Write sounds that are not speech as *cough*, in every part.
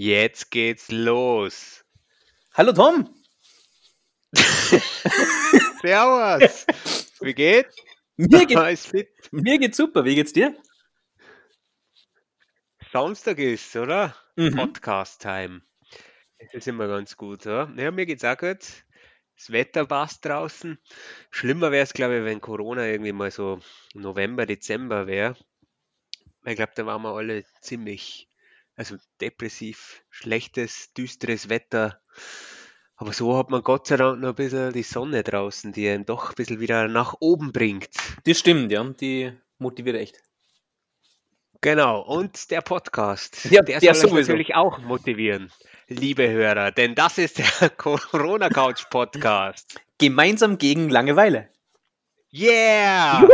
Jetzt geht's los. Hallo Tom. *laughs* Servus. Wie geht's? Mir, geht, mir geht's super. Wie geht's dir? Samstag ist, oder? Mhm. Podcast-Time. Das ist immer ganz gut, oder? Ja, mir geht's auch gut. Das Wetter passt draußen. Schlimmer wäre es, glaube ich, wenn Corona irgendwie mal so November, Dezember wäre. Ich glaube, da waren wir alle ziemlich, also depressiv, schlechtes, düsteres Wetter. Aber so hat man Gott sei Dank noch ein bisschen die Sonne draußen, die einen doch ein bisschen wieder nach oben bringt. Das stimmt, ja. Die motiviert echt. Genau, und der Podcast, Ja, der der soll sowieso. natürlich auch motivieren, liebe Hörer, denn das ist der *laughs* Corona Couch Podcast. Gemeinsam gegen Langeweile. Yeah!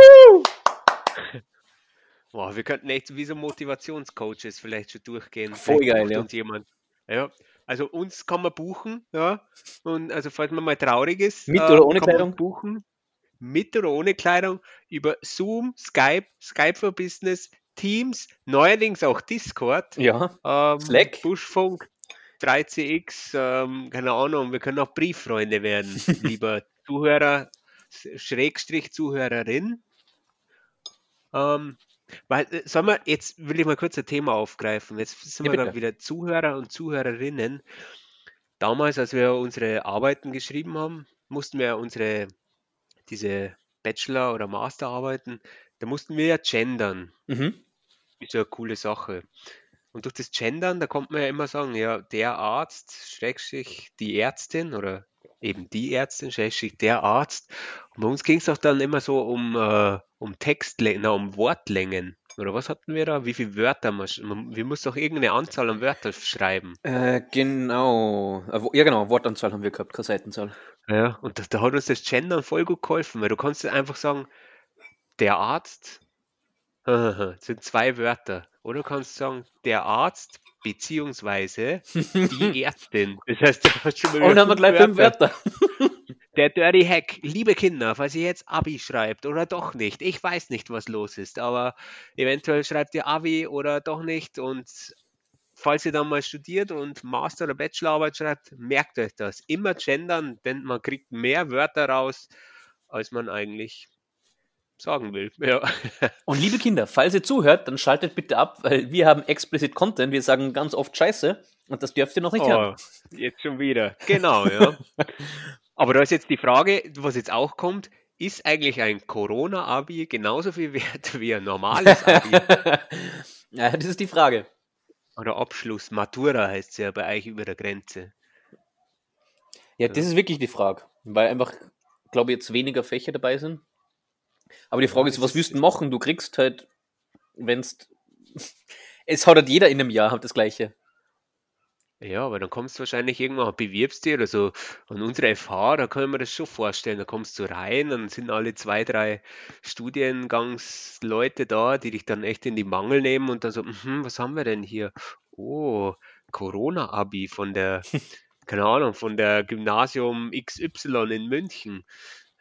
Boah, wir könnten echt wie so Motivationscoaches vielleicht schon durchgehen. Voll Vielleicht geil, ja. uns jemand. Ja, also uns kann man buchen, ja. Und also falls man mal traurig ist, Mit äh, oder ohne Kleidung? buchen. Mit oder ohne Kleidung über Zoom, Skype, Skype for Business, Teams, neuerdings auch Discord. Ja. Ähm, Slack? Buschfunk, 3CX, ähm, keine Ahnung, wir können auch Brieffreunde werden, *laughs* lieber Zuhörer, Schrägstrich Zuhörerin. Ähm, weil, äh, sollen wir, jetzt will ich mal kurz ein Thema aufgreifen. Jetzt sind Ja, wir wieder Zuhörer und Zuhörerinnen. Damals, als wir unsere Arbeiten geschrieben haben, mussten wir unsere, diese Bachelor- oder Masterarbeiten, da mussten wir ja gendern Mhm. ist ja eine coole Sache. Und durch das Gendern, da kommt man ja immer sagen, ja, der Arzt, Schrägstrich, die Ärztin oder eben die Ärztin, Schrägstrich, der Arzt. Und bei uns ging es auch dann immer so um, äh, um Textlängen, um Wortlängen. Oder was hatten wir da? Wie viele Wörter? Man, wir mussten doch irgendeine Anzahl an Wörtern schreiben. Äh, genau. Äh, Ja, genau. Wortanzahl haben wir gehabt, keine Seitenzahl. Ja, und da, da hat uns das Gendern voll gut geholfen, weil du kannst einfach sagen, der Arzt *laughs* sind zwei Wörter. Oder du kannst sagen, der Arzt beziehungsweise die *laughs* Ärztin. Das heißt, du hast schon mal Und haben wir gleich fünf Wörter. *laughs* Der Dirty Hack. Liebe Kinder, falls ihr jetzt Abi schreibt oder doch nicht, ich weiß nicht, was los ist, aber eventuell schreibt ihr Abi oder doch nicht und falls ihr dann mal studiert und Master- oder Bachelorarbeit schreibt, merkt euch das. Immer gendern, denn man kriegt mehr Wörter raus, als man eigentlich sagen will. *laughs* Ja. Und liebe Kinder, falls ihr zuhört, dann schaltet bitte ab, weil wir haben explicit Content. Wir sagen ganz oft Scheiße und das dürft ihr noch nicht hören. Oh, jetzt schon wieder. Genau, ja. *laughs* Aber da ist jetzt die Frage, was jetzt auch kommt, ist eigentlich ein Corona-Abi genauso viel wert wie ein normales Abi? *laughs* ja, das ist die Frage. Oder Abschluss, Matura heißt es ja bei euch über der Grenze. Ja, das ist wirklich die Frage, weil einfach, glaube ich, jetzt weniger Fächer dabei sind. Aber die Frage ist, was willst du machen? Du kriegst halt, wenn's. *laughs* Es hat halt jeder in einem Jahr hat das Gleiche. Ja, aber dann kommst du wahrscheinlich irgendwann, bewirbst dich oder so an unsere FH, da kann ich mir das schon vorstellen. Da kommst du rein, dann sind alle zwei, drei Studiengangsleute da, die dich dann echt in die Mangel nehmen und dann so, mhm, was haben wir denn hier? Oh, Corona-Abi von der, *laughs* keine Ahnung, von der Gymnasium XY in München.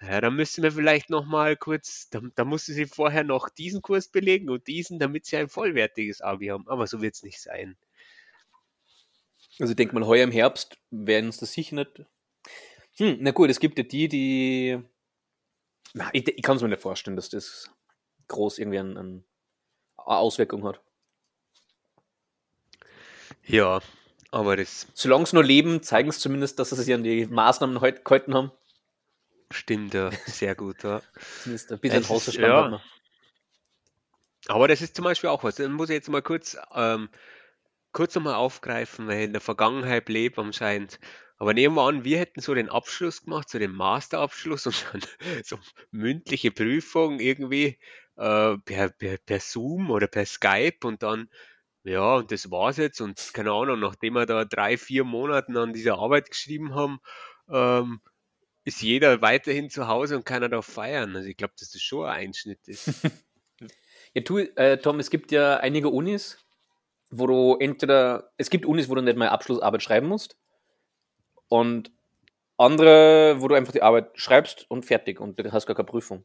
Ja, da müssen wir vielleicht noch mal kurz, da, da musst du sie vorher noch diesen Kurs belegen und diesen, damit sie ein vollwertiges Abi haben. Aber so wird es nicht sein. Also ich denke mal, heuer im Herbst werden uns das sicher nicht. Hm, na gut, es gibt ja die, die. Na, ich, ich kann es mir nicht vorstellen, dass das groß irgendwie an, an Auswirkung hat. Ja, aber das Solange sie nur leben, zeigen es zumindest, dass sie sich an die Maßnahmen heute gehalten haben. Stimmt ja, sehr gut, ja. Zumindest ein bisschen Hausverstand ja. hat man. Aber das ist zum Beispiel auch was. Dann muss ich jetzt mal kurz, ähm, kurz nochmal aufgreifen, weil ich in der Vergangenheit lebe anscheinend. Aber nehmen wir an, wir hätten so den Abschluss gemacht, so den Masterabschluss *laughs* und dann so mündliche Prüfung irgendwie äh, per, per, per Zoom oder per Skype und dann, ja, und das war's jetzt. Und keine Ahnung, nachdem wir da drei, vier Monaten an dieser Arbeit geschrieben haben, ähm, ist jeder weiterhin zu Hause und keiner darf feiern. Also ich glaube, dass das schon ein Einschnitt ist. *laughs* Ja, tu, äh, Tom, es gibt ja einige Unis, wo du entweder, es gibt Unis, wo du nicht mal Abschlussarbeit schreiben musst und andere, wo du einfach die Arbeit schreibst und fertig und du hast gar keine Prüfung.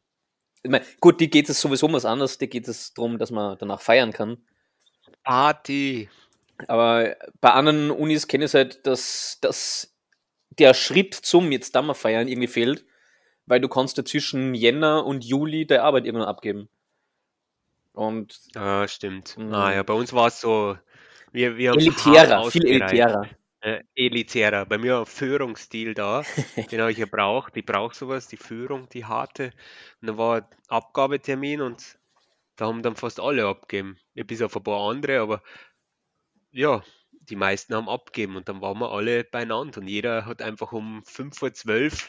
Ich meine, gut, die geht es sowieso um was anderes, die geht es darum, dass man danach feiern kann. Party. Aber bei anderen Unis kenne ich es halt, dass, dass der Schritt zum jetzt Dammer feiern irgendwie fehlt, weil du kannst ja zwischen Jänner und Juli der Arbeit irgendwann abgeben. Und Ja, stimmt. Mhm. Ah ja, bei uns war es so, wir, wir elitärer, viel elitärer. Äh, elitärer. Bei mir Führungsstil da, *laughs* den habe ich gebraucht. Ich brauche sowas, die Führung, die harte. Und dann war Abgabetermin und da haben dann fast alle abgegeben. Bis auf ein paar andere, aber ja, die meisten haben abgegeben und dann waren wir alle beieinander und jeder hat einfach um 5.12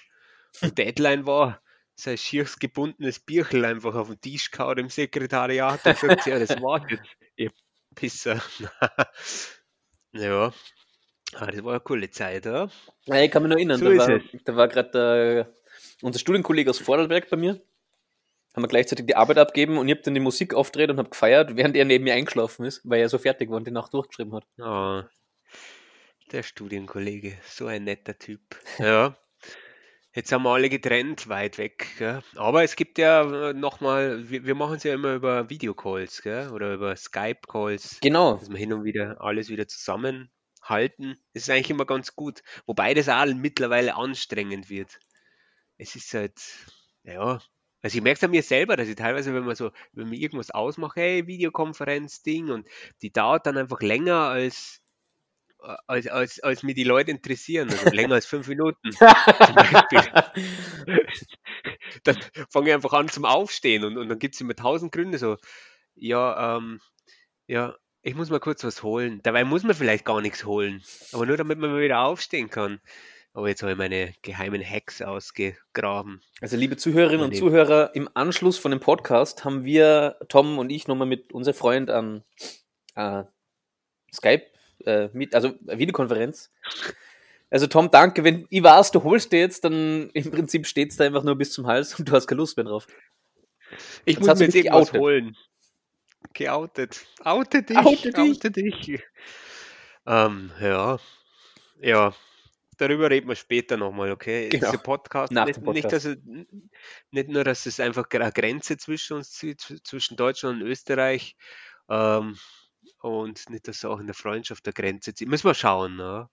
Uhr, *laughs* Deadline war, sein schiers gebundenes Bierchen einfach auf den Tisch gehauen im Sekretariat und gesagt, ja, das war's jetzt, ihr Pisser. *laughs* ja, ah, das war eine coole Zeit, ja. Ja, ich kann mich noch erinnern, So da war, da war gerade unser Studienkollege aus Vorarlberg bei mir. Haben wir gleichzeitig die Arbeit abgeben und ich habe dann die Musik aufgedreht und habe gefeiert, während er neben mir eingeschlafen ist, weil er so fertig war und die Nacht durchgeschrieben hat. Ah, der Studienkollege, so ein netter Typ. Ja, jetzt haben wir alle getrennt, weit weg. Gell? Aber es gibt ja nochmal, wir, wir machen es ja immer über Videocalls gell? oder über Skype-Calls, Genau. dass wir hin und wieder alles wieder zusammenhalten. Das ist eigentlich immer ganz gut. Wobei das auch mittlerweile anstrengend wird. Es ist halt, ja, also ich merke es an mir selber, dass ich teilweise, wenn man so, wenn man irgendwas ausmache, hey, Videokonferenz-Ding und die dauert dann einfach länger als, äh, als, als, als mir die Leute interessieren, also *laughs* länger als fünf Minuten *laughs* zum Beispiel. Dann fange ich einfach an zum Aufstehen und, und dann gibt es immer tausend Gründe so, ja, ähm, ja, ich muss mal kurz was holen. Dabei muss man vielleicht gar nichts holen, aber nur damit man mal wieder aufstehen kann. Aber jetzt habe ich meine geheimen Hacks ausgegraben. Also liebe Zuhörerinnen und Zuhörer, im Anschluss von dem Podcast haben wir, Tom und ich, nochmal mit unserem Freund an äh, Skype, äh, mit, also Videokonferenz. Also Tom, danke. Wenn ich weiß, du holst dir jetzt, dann im Prinzip steht es da einfach nur bis zum Hals und du hast keine Lust mehr drauf. Ich Jetzt muss mir jetzt irgendwas geoutet. holen. Geoutet. Oute dich. Oute dich. Oute dich. Ähm, ja. Ja. Darüber reden wir später nochmal, okay? Genau. Dieser Podcast, Nach nicht, dem Nicht, Podcast. dass nicht nur, dass es einfach eine Grenze zwischen uns zieht, zw- zwischen Deutschland und Österreich, ähm, und nicht, dass es auch in der Freundschaft eine Grenze zieht. Müssen wir schauen. Ne?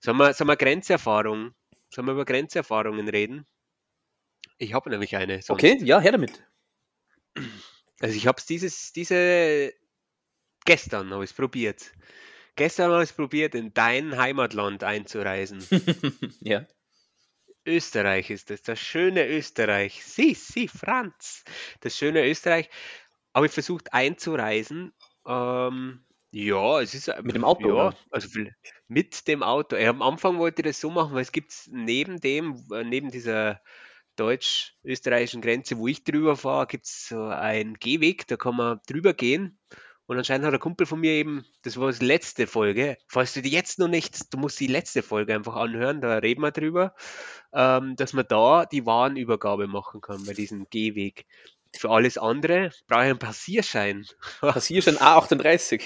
Sollen, wir, sollen wir Grenzerfahrung, sollen wir über Grenzerfahrungen reden? Ich habe nämlich eine. Sonst. Okay, ja, her damit. Also ich habe es dieses, diese gestern habe ich es probiert. Gestern habe ich es probiert, in dein Heimatland einzureisen. *laughs* ja. Österreich ist es, das schöne Österreich. Sie, sie, Franz. Das schöne Österreich. Habe ich versucht einzureisen. Ähm, ja, es ist Mit dem Auto, Ja, oder? also mit dem Auto. Ja, am Anfang wollte ich das so machen, weil es gibt neben dem, äh, neben dieser deutsch-österreichischen Grenze, wo ich drüber fahre, gibt es so einen Gehweg, da kann man drüber gehen. Und anscheinend hat ein Kumpel von mir eben, das war die letzte Folge, falls du die jetzt noch nicht, du musst die letzte Folge einfach anhören, da reden wir drüber, ähm, dass man da die Warenübergabe machen kann bei diesem Gehweg. Für alles andere brauche ich einen Passierschein. *laughs* Passierschein A38.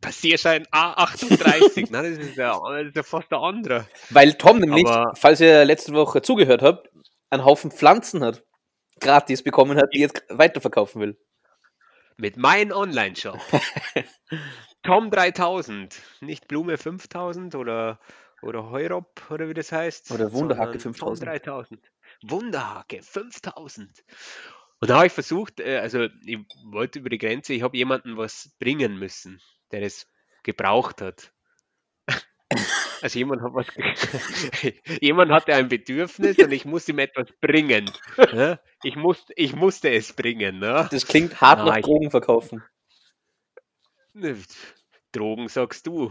Passierschein A38, *laughs* ne? das, ist ja, das ist ja fast der andere. Weil Tom nämlich, Aber- falls ihr letzte Woche zugehört habt, einen Haufen Pflanzen hat, gratis bekommen hat, die jetzt weiterverkaufen will. Mit meinem Online-Shop. *laughs* Tom 3000, nicht Blume 5000 oder, oder Heurop oder wie das heißt. Oder Wunderhacke sondern 5000. Tom 3000. Wunderhacke 5000. Und da habe ich versucht, äh, also ich wollte über die Grenze, ich habe jemanden was bringen müssen, der das gebraucht hat. *laughs* Also jemand hat was, *laughs* jemand hatte ein Bedürfnis und ich musste ihm etwas bringen. ne? Ich musste, ich musste es bringen. Ne? Das klingt hart Ah, nach Drogen verkaufen. Ne, Drogen sagst du.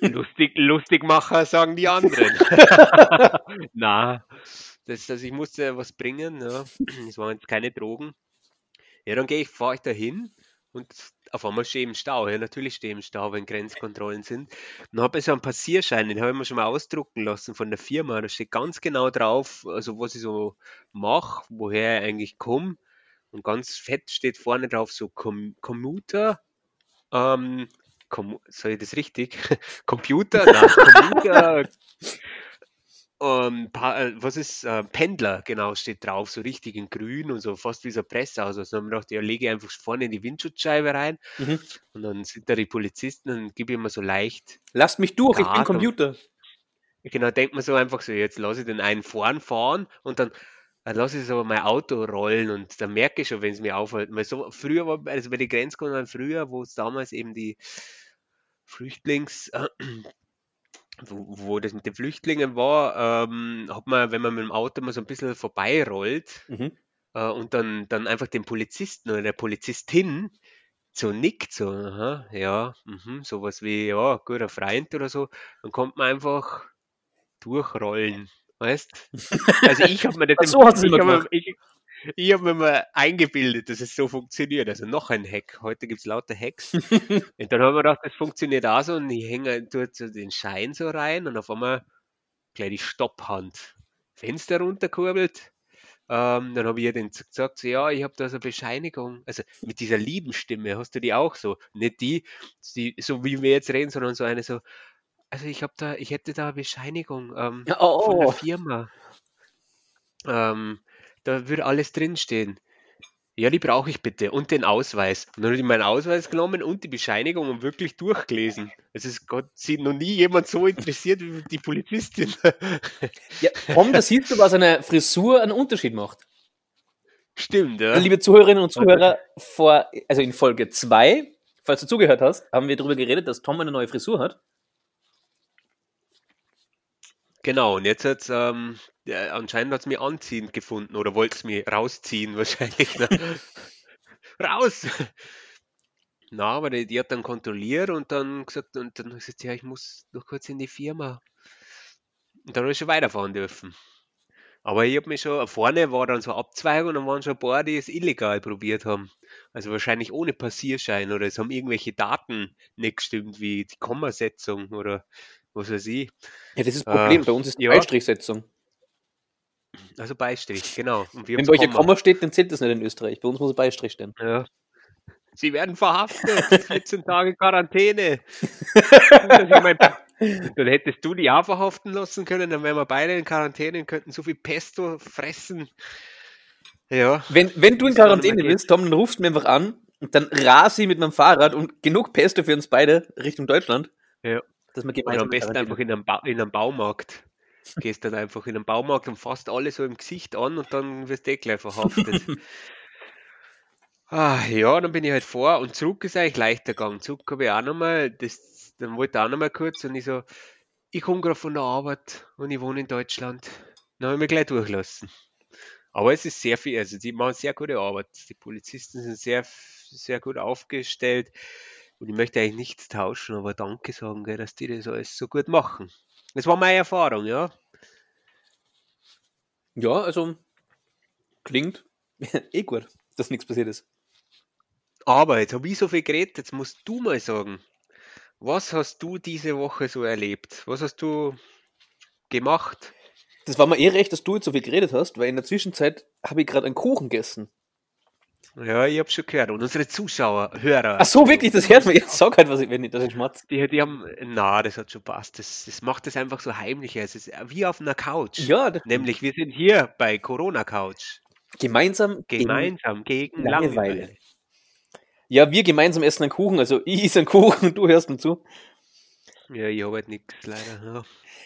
Lustig, Lustigmacher sagen die anderen. *laughs* Na, das, das, ich musste was bringen. Ja. Es waren jetzt keine Drogen. Ja, dann gehe ich, fahre ich da hin und auf einmal stehe ich im Stau. Ja, natürlich stehe ich im Stau, wenn Grenzkontrollen sind. Dann habe ich so einen Passierschein, den habe ich mir schon mal ausdrucken lassen von der Firma. Da steht ganz genau drauf, also was ich so mache, woher ich eigentlich komme. Und ganz fett steht vorne drauf so Com Commuter. Ähm, Com soll ich das richtig? *laughs* Computer? Nein, *laughs* Commuter. Ähm, äh, was ist, äh, Pendler, genau, steht drauf, so richtig in grün und so fast wie so ein Pressehaus. Also haben wir gedacht, ja, lege ich einfach vorne in die Windschutzscheibe rein Mhm. und dann sind da die Polizisten und gebe ich immer so leicht. Lasst mich durch, ich bin. Computer. Genau, denkt man so einfach so, jetzt lasse ich den einen vorn fahren und dann dann lasse ich so mein Auto rollen und dann merke ich schon, wenn es mir aufhält. Weil so früher war, also bei den Grenzkontrollen früher, wo es damals eben die Flüchtlings, wo, wo das mit den Flüchtlingen war, ähm, hat man, wenn man mit dem Auto mal so ein bisschen vorbeirollt Mhm. äh, und dann, dann einfach den Polizisten oder der Polizistin so nickt, so, aha, ja, mhm, sowas wie, ja, guter Freund oder so, dann kommt man einfach durchrollen, weißt? Also ich habe mir das, *laughs* im- so ich mir, gemacht. ich, ich hab mir mal eingebildet, dass es so funktioniert. Also noch ein Hack. Heute gibt es lauter Hacks. *laughs* Und dann haben wir gedacht, das funktioniert auch so und ich hänge dort so den Schein so rein und auf einmal gleich die Stopphand. Fenster runterkurbelt. Ähm, dann habe ich ihr den gesagt, so, ja, ich habe da so eine Bescheinigung. Also mit dieser lieben Stimme hast du die auch so. Nicht die, die so wie wir jetzt reden, sondern so eine so, also ich habe da, ich hätte da eine Bescheinigung ähm, Oh, von der oh. Firma. Ähm, da würde alles drinstehen. Ja, die brauche ich bitte. Und den Ausweis. Und dann habe ich meinen Ausweis genommen und die Bescheinigung und wirklich durchgelesen. Es ist Gott, sieht noch nie jemand so interessiert wie die Polizistin. *laughs* Ja, Tom, da siehst du, was eine Frisur einen Unterschied macht. Stimmt, ja. Liebe Zuhörerinnen und Zuhörer, vor, also in Folge 2, falls du zugehört hast, haben wir darüber geredet, dass Tom eine neue Frisur hat. Genau, und jetzt hat's, ähm, ja, anscheinend hat es mir anziehend gefunden oder wollte es mir rausziehen wahrscheinlich. Ne? *laughs* Raus! Na, aber die, die hat dann kontrolliert und dann gesagt, und dann gesagt, ja, ich muss noch kurz in die Firma. Und dann habe ich schon weiterfahren dürfen. Aber ich habe mich schon, vorne war dann so Abzweigung und dann waren schon ein paar, die es illegal probiert haben. Also wahrscheinlich ohne Passierschein oder es haben irgendwelche Daten nicht gestimmt, wie die Kommasetzung oder was weiß ich. Ja, das ist das Äh, Problem. Bei uns ist die ja. Beistrichsetzung. Also Beistrich, genau. Wir Wenn bei euch ein Komma. Steht, dann zählt das nicht in Österreich. Bei uns muss ein Beistrich stehen. Ja. Sie werden verhaftet. *laughs* 14 Tage Quarantäne. Mein, *laughs* dann hättest du die auch verhaften lassen können, dann wären wir beide in Quarantäne und könnten so viel Pesto fressen. Ja, Wenn, wenn du in Quarantäne bist, Tom, dann rufst du mir einfach an und dann rase ich mit meinem Fahrrad und genug Pesto für uns beide Richtung Deutschland. Ja. Dass wir oder gemeinsam am besten in einfach in einem, ba in einem Baumarkt. Gehst dann einfach in einen Baumarkt und fasst alle so im Gesicht an und dann wirst du eh gleich verhaftet. *laughs* Ah, ja, dann bin ich halt vor und zurück ist eigentlich leichter gegangen. Zurück habe ich auch nochmal, das, dann wollte ich auch nochmal kurz und ich so, ich komme gerade von der Arbeit und ich wohne in Deutschland. Dann habe ich mich gleich durchlassen. Aber es ist sehr viel, also die machen sehr gute Arbeit. Die Polizisten sind sehr, sehr gut aufgestellt und ich möchte eigentlich nichts tauschen, aber danke sagen, dass die das alles so gut machen. Das war meine Erfahrung, ja. Ja, also klingt *laughs* eh gut, dass nichts passiert ist. Aber jetzt habe ich so viel geredet, jetzt musst du mal sagen, was hast du diese Woche so erlebt? Was hast du gemacht? Das war mir eh recht, dass du jetzt so viel geredet hast, weil in der Zwischenzeit habe ich gerade einen Kuchen gegessen. Ja, ich habe schon gehört. Und unsere Zuschauer, Hörer, Ach so, wirklich, das hört man. Ich sag halt, was ich, wenn ich das ich schmatz. die, die haben, na, das hat schon passt. Das, das macht es einfach so heimlicher. Es ist wie auf einer Couch. Ja, das- Nämlich, wir sind hier bei Corona Couch. gemeinsam. gegen- Gemeinsam gegen Langeweile. Langeweile. Ja, wir gemeinsam essen einen Kuchen. Also ich esse einen Kuchen und du hörst mir zu. Ja, ich habe halt nichts leider. Ja.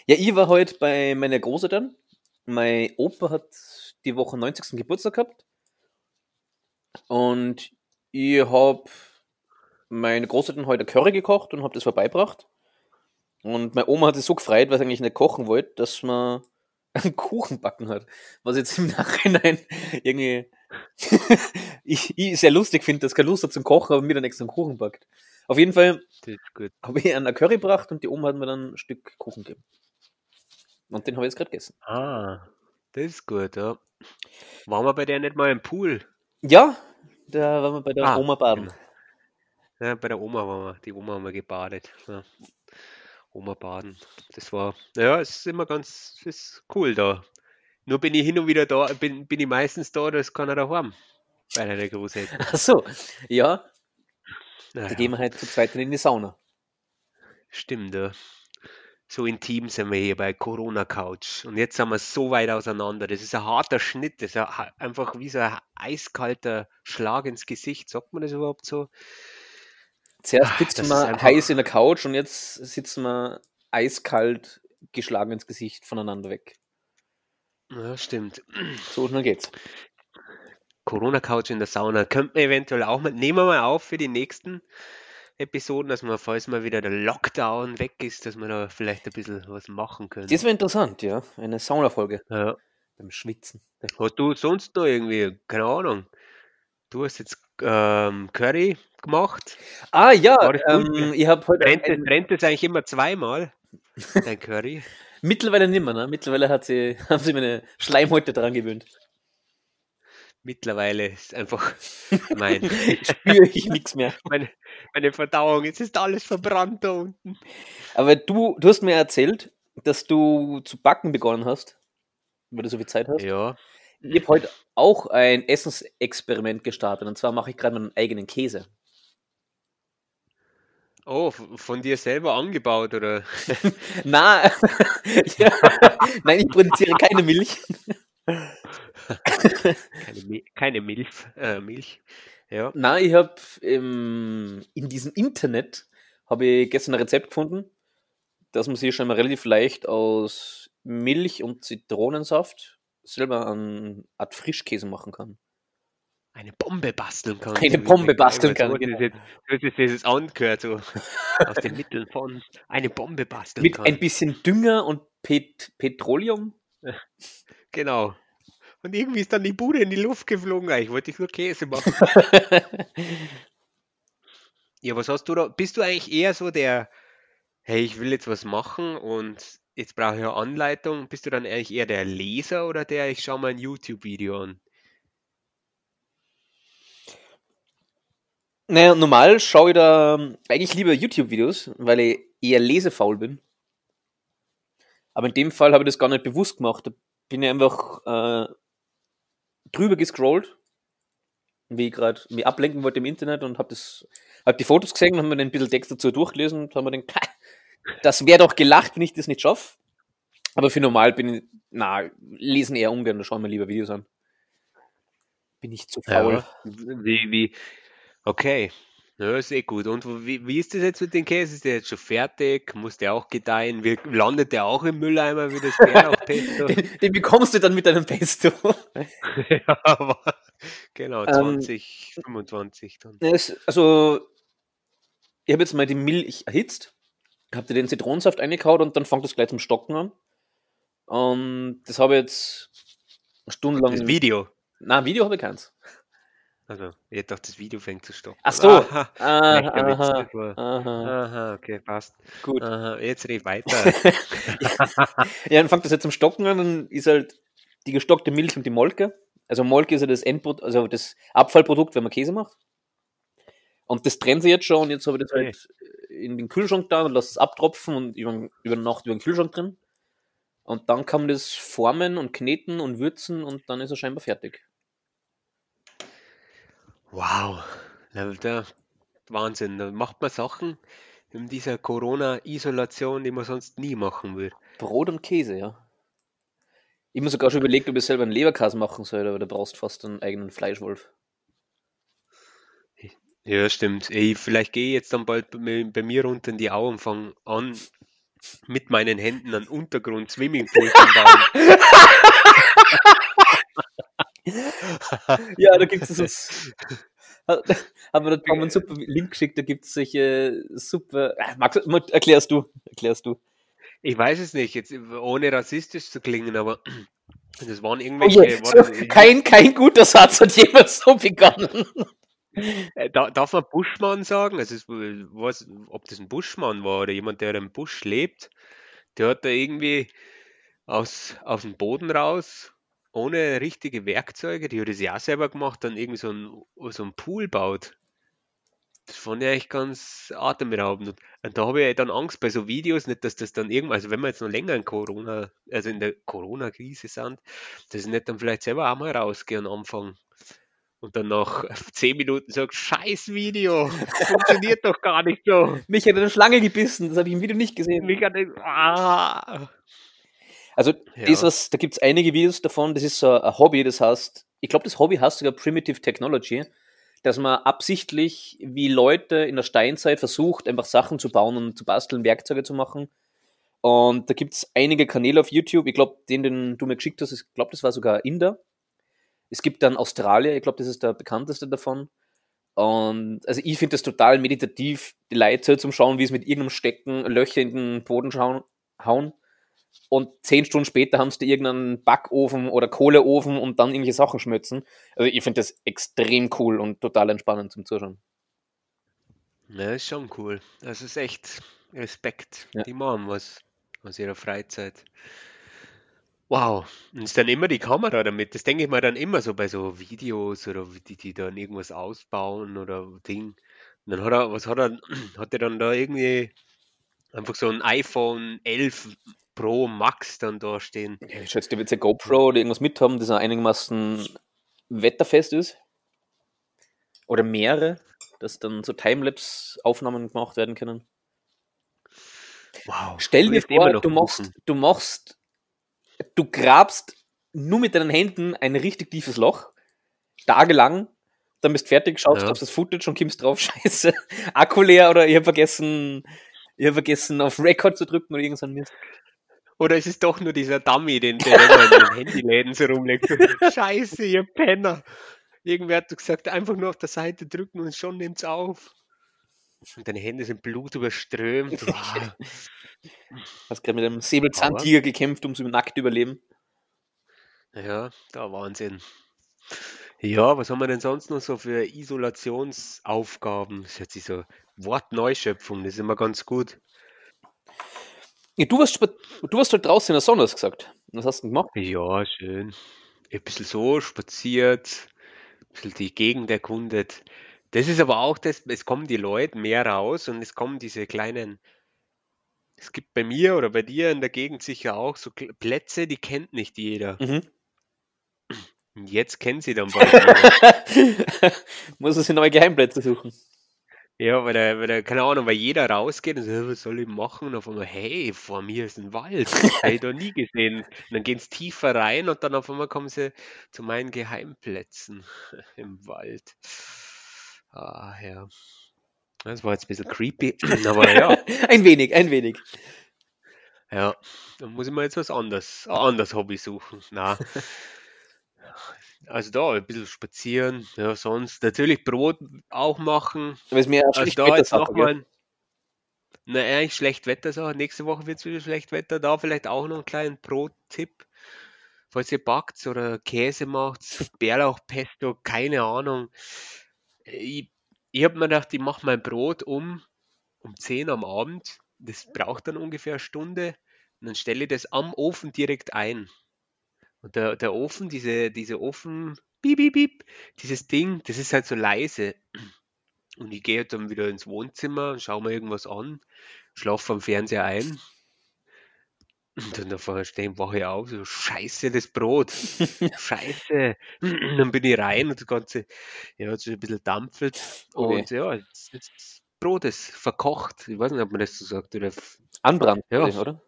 Ja, ich war heute bei meiner Großeltern. Mein Opa hat die Woche 90. Geburtstag gehabt. Und ich habe meine Großeltern heute Curry gekocht und habe das vorbeibracht. Und meine Oma hat sich so gefreut, weil sie eigentlich nicht kochen wollte, dass man *laughs* einen Kuchen backen hat. Was jetzt im Nachhinein irgendwie *laughs* ich, ich sehr lustig finde, dass keine Lust hat zum Kochen, aber mir dann extra einen Kuchen backt. Auf jeden Fall habe ich einen Curry gebracht und die Oma hat mir dann ein Stück Kuchen gegeben. Und den habe ich jetzt gerade gegessen. Ah, das ist gut, ja. Waren wir bei der nicht mal im Pool? Ja, da waren wir bei der Ah, Oma baden. genau. Ja, bei der Oma waren wir. Die Oma haben wir gebadet. Ja. Oma baden. Das war, ja, es ist immer ganz, ist cool da. Nur bin ich hin und wieder da, bin, bin ich meistens da, da ist keiner daheim. Bei der Großeltern. *laughs* Ach so, ja, da Naja, gehen wir halt zu zweit in die Sauna. stimmt, ja. So intim sind wir hier bei Corona Couch. Und jetzt sind wir so weit auseinander. Das ist ein harter Schnitt. Das ist ein, einfach wie so ein eiskalter Schlag ins Gesicht. Sagt man das überhaupt so? Zuerst ah, sitzen wir einfach... heiß in der Couch und jetzt sitzen wir eiskalt geschlagen ins Gesicht voneinander weg. Ja, stimmt. So schnell geht's. Corona-Couch in der Sauna. Könnten wir eventuell auch mal, nehmen wir mal auf für die nächsten Episoden, dass man, falls mal wieder der Lockdown weg ist, dass wir da vielleicht ein bisschen was machen können. Das wäre interessant, ja. Eine Saunafolge. Ja. Beim Schwitzen. Hast du sonst noch irgendwie, keine Ahnung, du hast jetzt ähm, Curry gemacht. Ah ja, ähm, ich habe heute. Brennt, ein... es eigentlich immer zweimal, dein Curry? *laughs* Mittlerweile nicht mehr, ne? Mittlerweile hat sie, *laughs* haben sie meine Schleimhäute daran gewöhnt. Mittlerweile ist einfach *laughs* mein. spüre ich nichts mehr. *laughs* Meine, meine Verdauung, jetzt ist alles verbrannt da unten. Aber du, du hast mir erzählt, dass du zu backen begonnen hast, weil du so viel Zeit hast. Ja. Ich habe heute auch ein Essensexperiment gestartet und zwar mache ich gerade meinen eigenen Käse. Oh, von dir selber angebaut, oder? *laughs* Na, ja. nein, ich produziere keine Milch. *laughs* keine, keine Milch, äh, Milch. Ja. Na, ich habe in diesem Internet habe ich gestern ein Rezept gefunden, dass man sich schon mal relativ leicht aus Milch und Zitronensaft selber eine Art Frischkäse machen kann eine Bombe basteln kann. Eine Bombe basteln kann. Du hast jetzt dieses angehört, so *laughs* aus den Mitteln von eine Bombe basteln Mit kann. ein bisschen Dünger und Pet Petroleum. *laughs* Genau. Und irgendwie ist dann die Bude in die Luft geflogen. Ich wollte nur Käse machen. *laughs* ja, was hast du da? Bist du eigentlich eher so der, hey, ich will jetzt was machen und jetzt brauche ich eine Anleitung. Bist du dann eigentlich eher der Leser oder der, ich schaue mal ein YouTube-Video an? Naja, normal schaue ich da ähm, eigentlich lieber YouTube-Videos, weil ich eher lesefaul bin. Aber in dem Fall habe ich das gar nicht bewusst gemacht. Bin ich einfach äh, drüber gescrollt, wie ich gerade mich ablenken wollte im Internet und habe hab die Fotos gesehen und habe mir den ein bisschen Text dazu durchgelesen und habe mir gedacht, *laughs* das wäre doch gelacht, wenn ich das nicht schaffe. Aber für normal bin ich, na, lesen eher ungern, da schauen wir lieber Videos an. Bin ich zu faul. Ja, wie, wie, Okay, ja, ist eh gut. Und wie, wie ist das jetzt mit dem Käse? Ist der jetzt schon fertig? Muss der auch gedeihen? Wie, landet der auch im Mülleimer wie das *laughs* Bärlauchpesto? den, den bekommst du dann mit deinem Pesto. *laughs* ja, aber genau, 20, ähm, 25 dann. Es, also, ich habe jetzt mal die Milch erhitzt, habe den Zitronensaft eingekaut und dann fängt das gleich zum Stocken an. Und das habe ich jetzt stundenlang. Das Video? Nein, Video habe ich keins. Also, ich hätte das Video fängt zu stoppen. Ach so. Aha, aha, aha, aha, okay, passt. Gut. Aha, jetzt red weiter. *laughs* ja, dann fängt das jetzt zum Stocken an, dann ist halt die gestockte Milch und die Molke. Also Molke ist ja das Endprodukt, also das Abfallprodukt, wenn man Käse macht. Und das trennt sich jetzt schon und jetzt habe ich das okay. halt in den Kühlschrank da und lasse es abtropfen und über, über Nacht über den Kühlschrank drin. Und dann kann man das formen und kneten und würzen und dann ist er scheinbar fertig. Wow, da, Wahnsinn. Da macht man Sachen in dieser Corona-Isolation, die man sonst nie machen würde. Brot und Käse, ja. Ich habe sogar schon überlegt, ob ich selber einen Leberkäse machen soll, aber da brauchst fast einen eigenen Fleischwolf. Ja, stimmt. Ey, vielleicht gehe ich jetzt dann bald bei, bei mir runter in die Au und fange an, mit meinen Händen einen Untergrund Swimmingpool zu bauen. *laughs* *laughs* ja, da gibt es das. Hat mir *laughs* der Tom einen super Link geschickt, da gibt es solche super. Äh, Max, erklärst du, erklärst du. Ich weiß es nicht, jetzt ohne rassistisch zu klingen, aber *clears throat* das waren irgendwelche. Okay, so, kein, kein guter Satz hat jemals so begonnen. Äh, darf man Buschmann sagen? Also, was, ob das ein Buschmann war oder jemand, der im Busch lebt, der hat da irgendwie aus, aus dem Boden raus ohne richtige Werkzeuge, die hat das ja auch selber gemacht, dann irgendwie so ein, so ein Pool baut. Das fand ich eigentlich ganz atemberaubend. Und da habe ich dann Angst bei so Videos, nicht, dass das dann irgendwann, also wenn wir jetzt noch länger in Corona, also in der Corona-Krise sind, dass ich nicht dann vielleicht selber auch mal rausgehe und anfangen, und dann nach *laughs* 10 Minuten sagt, scheiß Video, funktioniert doch gar nicht so. *laughs* Mich hat eine Schlange gebissen, das habe ich im Video nicht gesehen. Mich hat ah. Also, Ja. das, was, da gibt es einige Videos davon, das ist so ein Hobby, das heißt, ich glaube, das Hobby heißt sogar Primitive Technology, dass man absichtlich, wie Leute in der Steinzeit versucht, einfach Sachen zu bauen und zu basteln, Werkzeuge zu machen. Und da gibt es einige Kanäle auf YouTube. Ich glaube, den, den du mir geschickt hast, ich glaube, das war sogar Inder. Es gibt dann Australier, ich glaube, das ist der bekannteste davon. Und also ich finde das total meditativ, die Leute zum Schauen, wie es mit irgendeinem Stecken Löcher in den Boden schauen, hauen. Und zehn Stunden später haben sie irgendeinen Backofen oder Kohleofen und dann irgendwelche Sachen schmützen. Also ich finde das extrem cool und total entspannend zum Zuschauen. Ja, ist schon cool. Das ist echt Respekt. Ja. Die machen was aus ihrer Freizeit. Wow. Und ist dann immer die Kamera damit. Das denke ich mir dann immer so bei so Videos oder die, die dann irgendwas ausbauen oder Ding. Und dann hat er, was hat er, *clears throat* hat er dann da irgendwie einfach so ein iPhone 11 Pro Max dann da stehen. Ich schätze, der wird ja GoPro oder irgendwas mit haben, das einigermaßen wetterfest ist. Oder mehrere, dass dann so Timelapse-Aufnahmen gemacht werden können. Wow. Stell dir vor, du machst, du machst, du grabst nur mit deinen Händen ein richtig tiefes Loch, tagelang, dann bist fertig, schaust Ja. auf das Footage und kommst drauf, *laughs* scheiße, Akku leer oder ich habe vergessen, habe vergessen auf Record zu drücken oder irgendwas an mir. Oder es ist doch nur dieser Dummy, den der immer in den Handyläden so rumlegt. So, *laughs* Scheiße, ihr Penner. Irgendwer hat gesagt, einfach nur auf der Seite drücken und schon nimmt's auf. Und deine Hände sind blutüberströmt. *laughs* Hast gerade mit einem Säbelzahntiger gekämpft, um zu nackt überleben. Ja, da Wahnsinn. Ja, was haben wir denn sonst noch so für Isolationsaufgaben? Das hört sich so Wortneuschöpfung, das ist immer ganz gut. Ja, du, warst, du warst halt draußen in der Sonne, hast gesagt. Was hast du gemacht? Ja, schön. Ein bisschen so spaziert, ein bisschen die Gegend erkundet. Das ist aber auch das, es kommen die Leute mehr raus und es kommen diese kleinen, es gibt bei mir oder bei dir in der Gegend sicher auch so Plätze, die kennt nicht jeder. Mhm. Und jetzt kennen sie dann bald. *laughs* Muss es neue Geheimplätze suchen. Ja, weil der, weil der, keine Ahnung, weil jeder rausgeht und so, "Hä, was soll ich machen? Und auf einmal, hey, vor mir ist ein Wald. *laughs* Habe ich da nie gesehen. Und dann gehen sie tiefer rein und dann auf einmal kommen sie zu meinen Geheimplätzen *laughs* im Wald. Ah, ja. Das war jetzt ein bisschen creepy, *clears throat* aber ja, *laughs* Ein wenig, ein wenig. ja. Dann muss ich mir jetzt was anderes, ein anderes Hobby suchen. Na. Also da ein bisschen spazieren, ja, sonst natürlich Brot auch machen. Aber es ist mir Also schlecht da jetzt nochmal, na eigentlich schlecht Wetter. Nächste Woche wird es wieder schlecht Wetter. Da vielleicht auch noch einen kleinen Pro-Tipp. Falls ihr backt oder Käse macht, *laughs* Bärlauchpesto, keine Ahnung. Ich, ich habe mir gedacht, ich mache mein Brot um, um 10 am Abend. Das braucht dann ungefähr eine Stunde. Und dann stelle ich das am Ofen direkt ein. Und der, der Ofen, diese, diese Ofen, piep, piep, piep, dieses Ding, das ist halt so leise. Und ich gehe dann wieder ins Wohnzimmer und schaue mir irgendwas an, schlafe am Fernseher ein. Und dann auf einmal stehen, wache ich auf, so scheiße, das Brot. *laughs* Scheiße. *clears throat* Dann bin ich rein und das Ganze, ja, hat sich ein bisschen dampfelt. Je. Und ja, das, das Brot ist verkocht. Ich weiß nicht, ob man das so sagt. Oder, Anbrand, Ja. oder?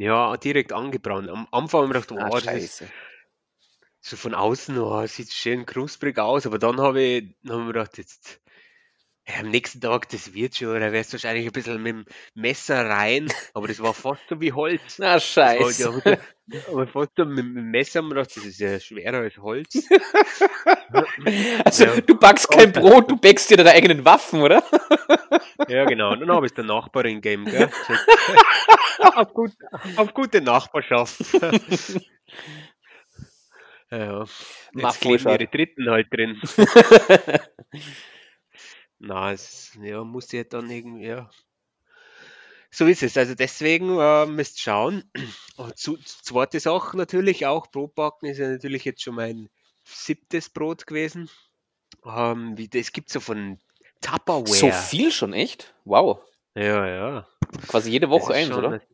Ja, direkt angebrannt. Am Anfang habe ich gedacht, Ah, oh, das ist scheiße. so von außen, oh, sieht schön knusprig aus, aber dann habe ich, dann habe ich mir gedacht, jetzt, ja, am nächsten Tag, das wird schon, oder wärst wahrscheinlich ein bisschen mit dem Messer rein, aber das war fast so wie Holz. *laughs* Na, scheiße. ja, aber fast so mit dem Messer haben wir gedacht, das ist ja schwerer als Holz. *laughs* Also, Ja. du backst kein Brot, du backst dir deine eigenen Waffen, oder? Ja, genau. Und dann habe ich der Nachbarin gegeben, gell? *laughs* Auf, gut, auf gute Nachbarschaft. ja, Mach jetzt kleben ihre Dritten halt drin. Na, es ja, muss ja dann irgendwie, ja. So ist es. Also deswegen äh, müsst schauen. *clears throat* Und zu, zweite Sache natürlich auch, Brotbacken ist ja natürlich jetzt schon mein siebtes Brot gewesen. Ähm, wie, es gibt so von Tupperware. So viel schon, echt? Wow. Ja, ja. Quasi jede Das Woche eins, oder? *clears throat*